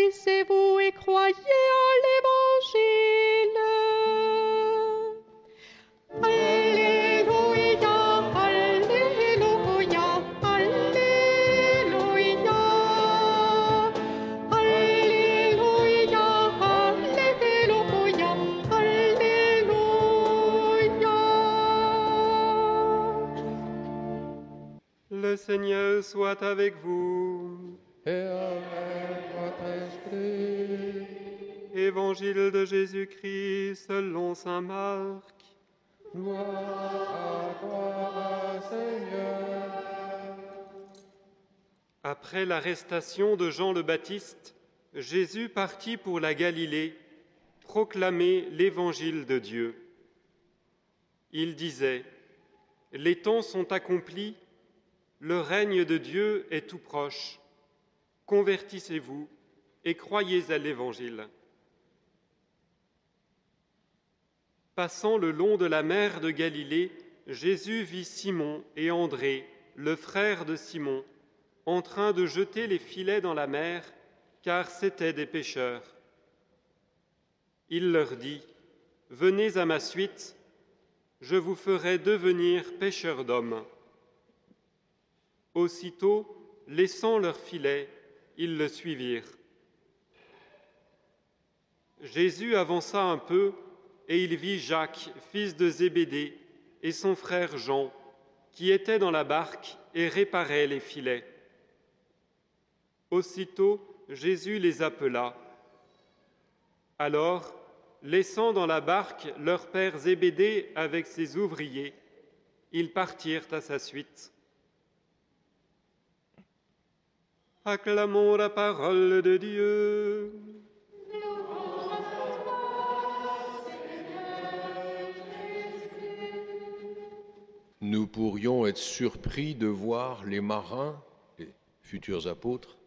convertissez-vous et croyez à l'Évangile. Alléluia, Alléluia, Alléluia. Alléluia, Alléluia, Alléluia. Le Seigneur soit avec vous. et avec. Évangile de Jésus-Christ selon Saint Marc. Après l'arrestation de Jean le Baptiste, Jésus partit pour la Galilée proclamer l'évangile de Dieu. Il disait, Les temps sont accomplis, le règne de Dieu est tout proche. Convertissez-vous et croyez à l'évangile. Passant le long de la mer de Galilée, Jésus vit Simon et André, le frère de Simon, en train de jeter les filets dans la mer, car c'étaient des pêcheurs. Il leur dit, Venez à ma suite, je vous ferai devenir pêcheurs d'hommes. Aussitôt, laissant leurs filets, ils le suivirent. Jésus avança un peu et il vit Jacques, fils de Zébédée, et son frère Jean, qui étaient dans la barque et réparaient les filets. Aussitôt, Jésus les appela. Alors, laissant dans la barque leur père Zébédée avec ses ouvriers, ils partirent à sa suite. Acclamons la parole de Dieu. Nous pourrions être surpris de voir les marins, les futurs apôtres,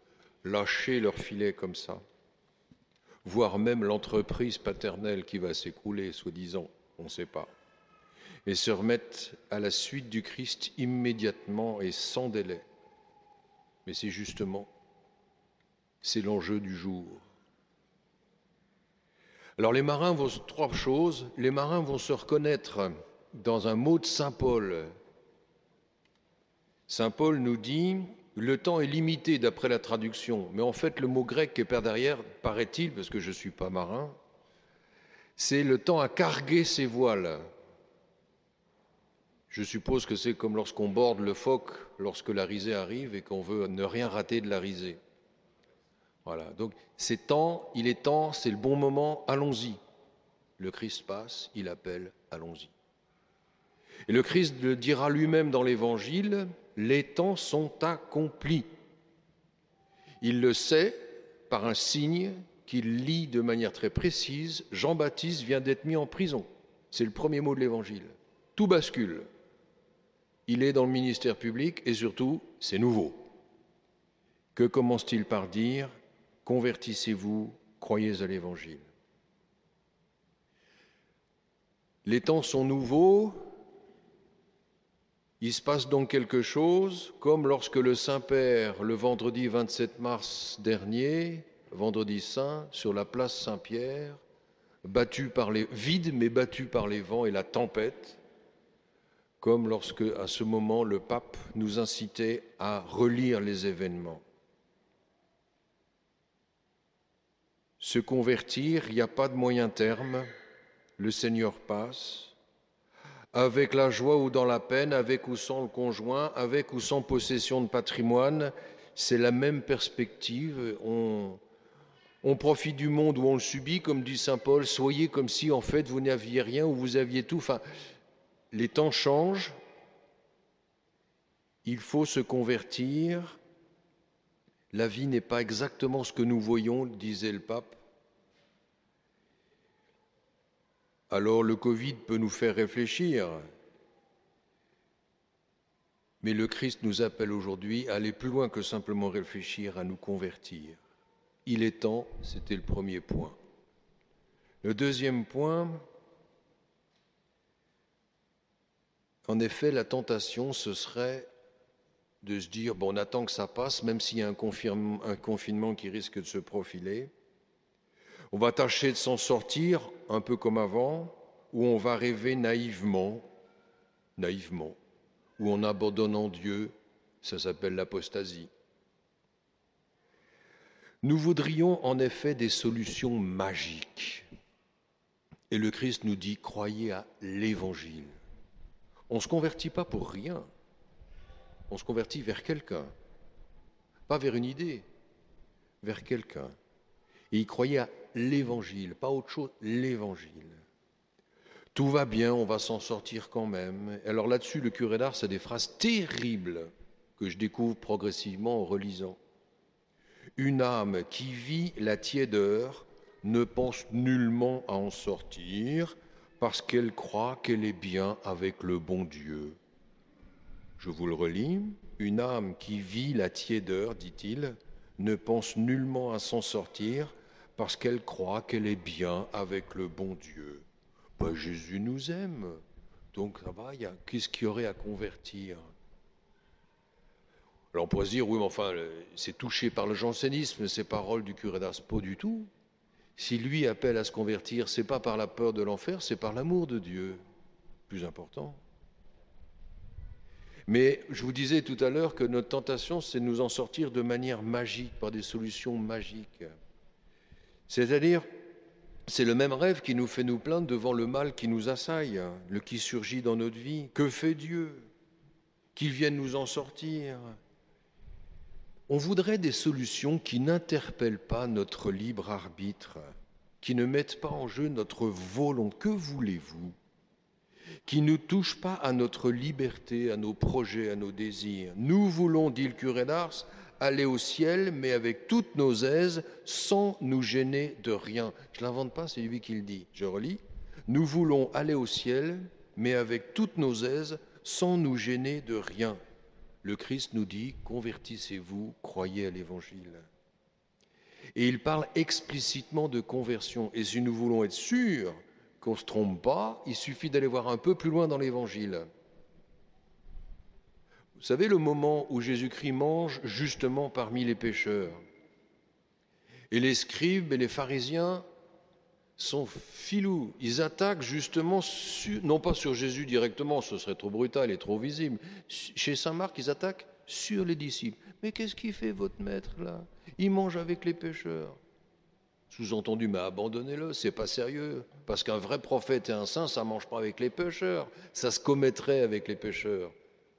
lâcher leurs filets comme ça, voire même l'entreprise paternelle qui va s'écrouler, soi-disant, on ne sait pas, et se remettre à la suite du Christ immédiatement et sans délai. Mais c'est justement, c'est l'enjeu du jour. Alors les marins vont, trois choses, les marins vont se reconnaître dans un mot de Saint Paul. Saint Paul nous dit, le temps est limité d'après la traduction, mais en fait le mot grec qui est par derrière, paraît-il, parce que je ne suis pas marin, c'est le temps à carguer ses voiles. Je suppose que c'est comme lorsqu'on borde le phoque lorsque la risée arrive et qu'on veut ne rien rater de la risée. Voilà, donc c'est temps, il est temps, c'est le bon moment, allons-y. Le Christ passe, il appelle, allons-y. Et le Christ le dira lui-même dans l'Évangile, les temps sont accomplis. Il le sait par un signe qu'il lit de manière très précise. Jean-Baptiste vient d'être mis en prison. C'est le premier mot de l'Évangile. Tout bascule. Il est dans le ministère public et surtout, c'est nouveau. Que commence-t-il par dire Convertissez-vous, croyez à l'Évangile. Les temps sont nouveaux, il se passe donc quelque chose, comme lorsque le Saint-Père, le vendredi 27 mars dernier, vendredi saint, sur la place Saint-Pierre, battu par les vide mais battu par les vents et la tempête, comme lorsque à ce moment le pape nous incitait à relire les événements. Se convertir, il n'y a pas de moyen terme, le Seigneur passe, avec la joie ou dans la peine, avec ou sans le conjoint, avec ou sans possession de patrimoine, c'est la même perspective. On, profite du monde ou on le subit, comme dit Saint Paul, soyez comme si en fait vous n'aviez rien ou vous aviez tout. Enfin, les temps changent, il faut se convertir. La vie n'est pas exactement ce que nous voyons, disait le pape. Alors le Covid peut nous faire réfléchir, mais le Christ nous appelle aujourd'hui à aller plus loin que simplement réfléchir, à nous convertir. Il est temps, c'était le premier point. Le deuxième point, en effet, la tentation, ce serait de se dire, bon, on attend que ça passe, même s'il y a un, un confinement qui risque de se profiler. On va tâcher de s'en sortir un peu comme avant, ou on va rêver naïvement, naïvement, ou en abandonnant Dieu, ça s'appelle l'apostasie. Nous voudrions en effet des solutions magiques. Et le Christ nous dit, croyez à l'Évangile. On ne se convertit pas pour rien. On se convertit vers quelqu'un. Pas vers une idée, vers quelqu'un. l'Évangile, pas autre chose, l'Évangile. Tout va bien, on va s'en sortir quand même. Alors là-dessus, le curé d'Ars a des phrases terribles que je découvre progressivement en relisant. Une âme qui vit la tiédeur ne pense nullement à en sortir parce qu'elle croit qu'elle est bien avec le bon Dieu. Je vous le relis. Une âme qui vit la tiédeur, dit-il, ne pense nullement à s'en sortir parce qu'elle croit qu'elle est bien avec le bon Dieu. Ben, Jésus nous aime, donc ça va, qu'est-ce qu'il y aurait à convertir? Alors on pourrait se dire, oui, mais enfin, c'est touché par le jansénisme, ces paroles du curé d'Ars, pas du tout. Si lui appelle à se convertir, c'est pas par la peur de l'enfer, c'est par l'amour de Dieu. Plus important. Mais je vous disais tout à l'heure que notre tentation, c'est de nous en sortir de manière magique, par des solutions magiques. C'est-à-dire, c'est le même rêve qui nous fait nous plaindre devant le mal qui nous assaille, le qui surgit dans notre vie. Que fait Dieu Qu'il vienne nous en sortir? On voudrait des solutions qui n'interpellent pas notre libre arbitre, qui ne mettent pas en jeu notre volonté. Que voulez-vous? Qui ne touchent pas à notre liberté, à nos projets, à nos désirs? Nous voulons, dit le curé d'Ars, aller au ciel, mais avec toutes nos aises, sans nous gêner de rien. Je l'invente pas, c'est lui qui le dit. Je relis. Nous voulons aller au ciel, mais avec toutes nos aises, sans nous gêner de rien le Christ nous dit, convertissez-vous, croyez à l'Évangile. Et il parle explicitement de conversion. Et si nous voulons être sûrs qu'on ne se trompe pas, il suffit d'aller voir un peu plus loin dans l'Évangile. Vous savez le moment où Jésus-Christ mange justement parmi les pécheurs. Et les scribes et les pharisiens sont filous. Ils attaquent justement, non pas sur Jésus directement, ce serait trop brutal et trop visible. Chez Saint Marc, ils attaquent sur les disciples. Mais qu'est-ce qu'il fait votre maître là? Il mange avec les pécheurs. Sous-entendu, mais abandonnez-le, c'est pas sérieux. Parce qu'un vrai prophète et un saint, ça mange pas avec les pécheurs. Ça se commettrait avec les pécheurs.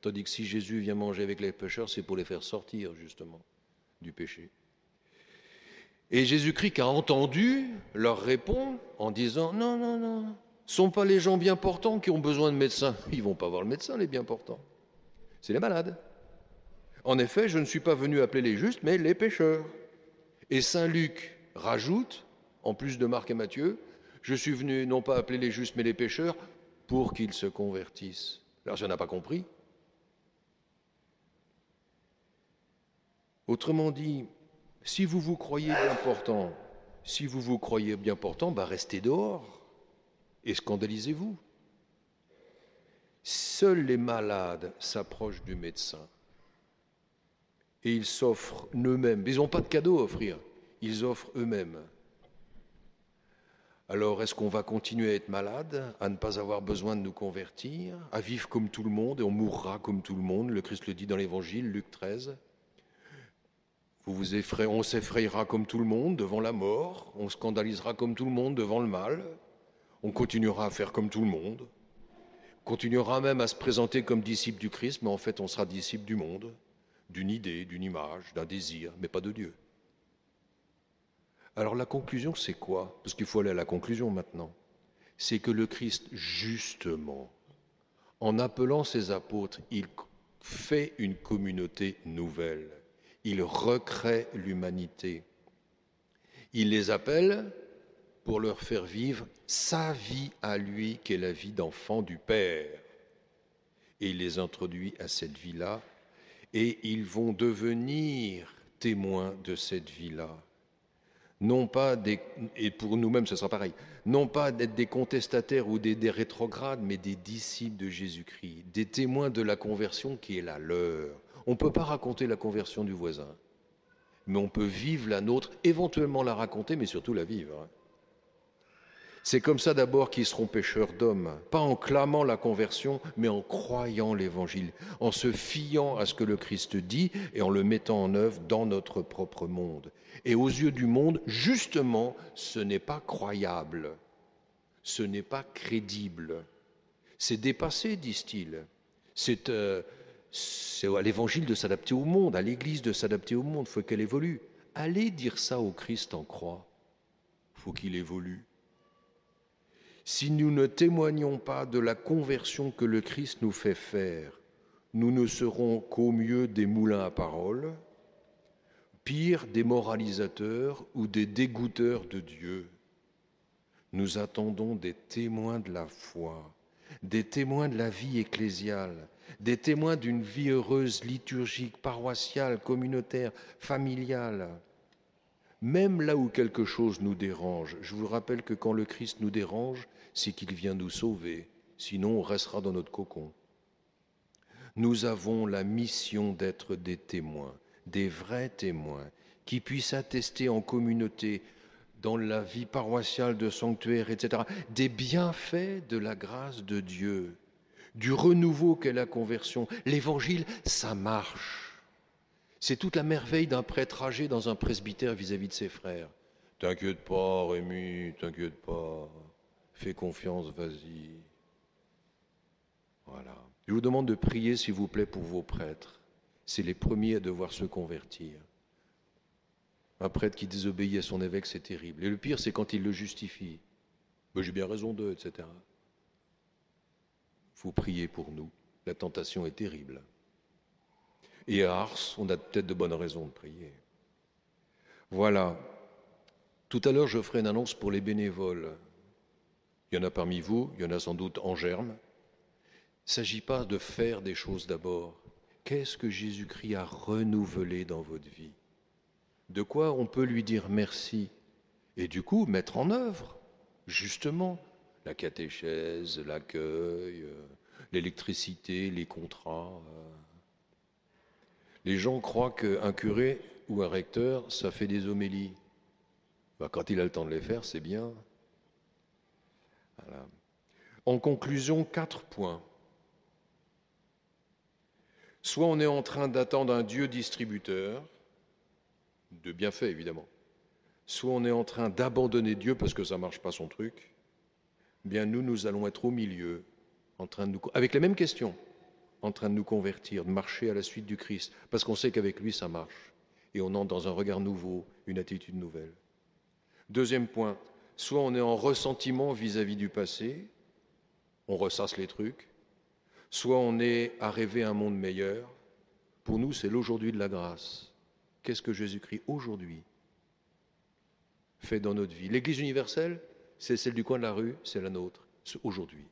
Tandis que si Jésus vient manger avec les pécheurs, c'est pour les faire sortir justement du péché. Et Jésus-Christ a entendu leur répond en disant Non, non, non, ce ne sont pas les gens bien portants qui ont besoin de médecins. Ils vont pas voir le médecin, les bien portants. C'est les malades. En effet, je ne suis pas venu appeler les justes, mais les pécheurs. Et Saint Luc rajoute, en plus de Marc et Matthieu, je suis venu non pas appeler les justes, mais les pécheurs, pour qu'ils se convertissent. Alors, si on n'a pas compris. Autrement dit, si vous vous croyez bien portant, si vous vous croyez bien portant, bah restez dehors et scandalisez-vous. Seuls les malades s'approchent du médecin et ils s'offrent eux-mêmes. Ils n'ont pas de cadeau à offrir, ils offrent eux-mêmes. Alors, est-ce qu'on va continuer à être malade, à ne pas avoir besoin de nous convertir, à vivre comme tout le monde et on mourra comme tout le monde? Le Christ le dit dans l'Évangile, Luc 13. Vous vous on s'effrayera comme tout le monde devant la mort, on scandalisera comme tout le monde devant le mal, on continuera à faire comme tout le monde, on continuera même à se présenter comme disciple du Christ, mais en fait on sera disciple du monde, d'une idée, d'une image, d'un désir, mais pas de Dieu. Alors la conclusion, c'est quoi? Parce qu'il faut aller à la conclusion maintenant. C'est que le Christ, justement, en appelant ses apôtres, il fait une communauté nouvelle il recrée l'humanité. Il les appelle pour leur faire vivre sa vie à lui, qui est la vie d'enfant du Père. Et il les introduit à cette vie-là, et ils vont devenir témoins de cette vie-là. Non pas et pour nous-mêmes ce sera pareil, non pas d'être des contestataires ou des rétrogrades, mais des disciples de Jésus-Christ, des témoins de la conversion qui est la leur. On ne peut pas raconter la conversion du voisin, mais on peut vivre la nôtre, éventuellement la raconter, mais surtout la vivre. C'est comme ça d'abord qu'ils seront pécheurs d'hommes, pas en clamant la conversion, mais en croyant l'évangile, en se fiant à ce que le Christ dit et en le mettant en œuvre dans notre propre monde. Et aux yeux du monde, justement, ce n'est pas croyable, ce n'est pas crédible. C'est dépassé, disent-ils. C'est euh, à l'évangile de s'adapter au monde, à l'Église de s'adapter au monde, il faut qu'elle évolue. Allez dire ça au Christ en croix, faut qu'il évolue. Si nous ne témoignons pas de la conversion que le Christ nous fait faire, nous ne serons qu'au mieux des moulins à parole, pire des moralisateurs ou des dégoûteurs de Dieu. Nous attendons des témoins de la foi, des témoins de la vie ecclésiale, des témoins d'une vie heureuse, liturgique, paroissiale, communautaire, familiale. Même là où quelque chose nous dérange, je vous rappelle que quand le Christ nous dérange, c'est qu'il vient nous sauver, sinon on restera dans notre cocon. Nous avons la mission d'être des témoins, des vrais témoins, qui puissent attester en communauté, dans la vie paroissiale de sanctuaire, etc., des bienfaits de la grâce de Dieu, du renouveau qu'est la conversion. L'évangile, ça marche. C'est toute la merveille d'un prêtre âgé dans un presbytère vis-à-vis -vis de ses frères. T'inquiète pas, Rémi, t'inquiète pas. Fais confiance, vas-y. Voilà. Je vous demande de prier, s'il vous plaît, pour vos prêtres. C'est les premiers à devoir se convertir. Un prêtre qui désobéit à son évêque, c'est terrible. Et le pire, c'est quand il le justifie. Ben, J'ai bien raison d'eux, etc. Faut prier pour nous. La tentation est terrible. Et à Ars, on a peut-être de bonnes raisons de prier. Voilà. Tout à l'heure, je ferai une annonce pour les bénévoles. Il y en a parmi vous, il y en a sans doute en germe. Il ne s'agit pas de faire des choses d'abord. Qu'est-ce que Jésus-Christ a renouvelé dans votre vie? De quoi on peut lui dire merci Et du coup, mettre en œuvre, justement, la catéchèse, l'accueil, euh, l'électricité, les contrats. Euh. Les gens croient qu'un curé ou un recteur, ça fait des homélies. Ben, quand il a le temps de les faire, c'est bien. En conclusion, quatre points. Soit on est en train d'attendre un Dieu distributeur, de bienfaits évidemment, soit on est en train d'abandonner Dieu parce que ça ne marche pas son truc, bien nous, nous allons être au milieu, en train de avec les mêmes questions, en train de nous convertir, de marcher à la suite du Christ, parce qu'on sait qu'avec lui, ça marche. Et on entre dans un regard nouveau, une attitude nouvelle. Deuxième point, soit on est en ressentiment vis-à-vis du passé, on ressasse les trucs, soit on est à rêver un monde meilleur. Pour nous, c'est l'aujourd'hui de la grâce. Qu'est-ce que Jésus-Christ aujourd'hui fait dans notre vie? L'Église universelle, c'est celle du coin de la rue, c'est la nôtre, aujourd'hui.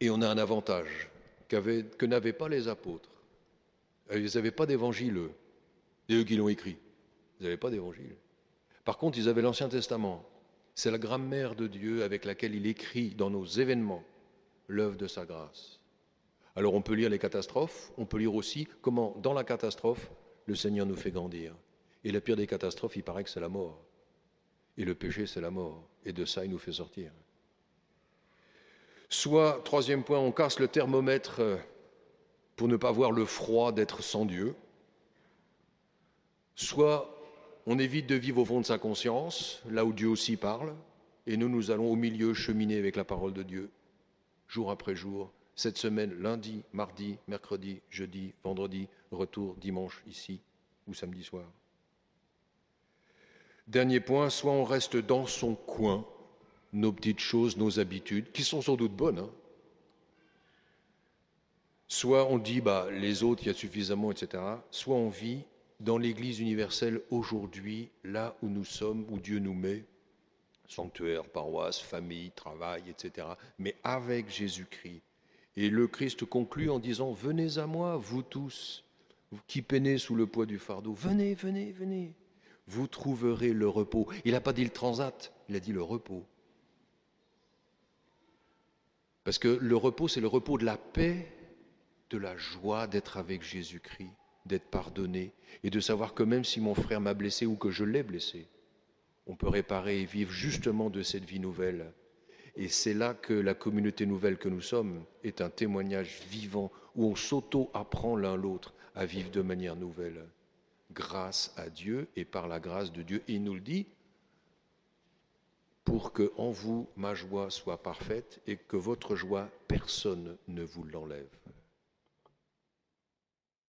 Et on a un avantage que n'avaient pas les apôtres. Ils n'avaient pas d'évangile, eux. C'est eux qui l'ont écrit. Ils n'avaient pas d'évangile. Par contre, ils avaient l'Ancien Testament. C'est la grammaire de Dieu avec laquelle il écrit dans nos événements l'œuvre de sa grâce. Alors on peut lire les catastrophes, on peut lire aussi comment, dans la catastrophe, le Seigneur nous fait grandir. Et la pire des catastrophes, il paraît que c'est la mort. Et le péché, c'est la mort. Et de ça, il nous fait sortir. Soit, troisième point, on casse le thermomètre euh, pour ne pas voir le froid d'être sans Dieu. Soit on évite de vivre au fond de sa conscience, là où Dieu aussi parle, et nous, nous allons au milieu cheminer avec la parole de Dieu, jour après jour, cette semaine, lundi, mardi, mercredi, jeudi, vendredi, retour dimanche ici ou samedi soir. Dernier point, soit on reste dans son coin, nos petites choses, nos habitudes, qui sont sans doute bonnes, hein. soit on dit, bah, les autres, il y a suffisamment, etc., soit on vit dans l'Église universelle aujourd'hui, là où nous sommes, où Dieu nous met, sanctuaire, paroisse, famille, travail, etc., mais avec Jésus-Christ. Et le Christ conclut en disant, venez à moi, vous tous, qui peinez sous le poids du fardeau, venez, venez, venez, vous trouverez le repos. Il n'a pas dit le transat, il a dit le repos. Parce que le repos, c'est le repos de la paix, de la joie d'être avec Jésus-Christ, d'être pardonné et de savoir que même si mon frère m'a blessé ou que je l'ai blessé, on peut réparer et vivre justement de cette vie nouvelle. Et c'est là que la communauté nouvelle que nous sommes est un témoignage vivant où on s'auto-apprend l'un l'autre à vivre de manière nouvelle, grâce à Dieu et par la grâce de Dieu. Il nous le dit, pour que en vous ma joie soit parfaite et que votre joie personne ne vous l'enlève.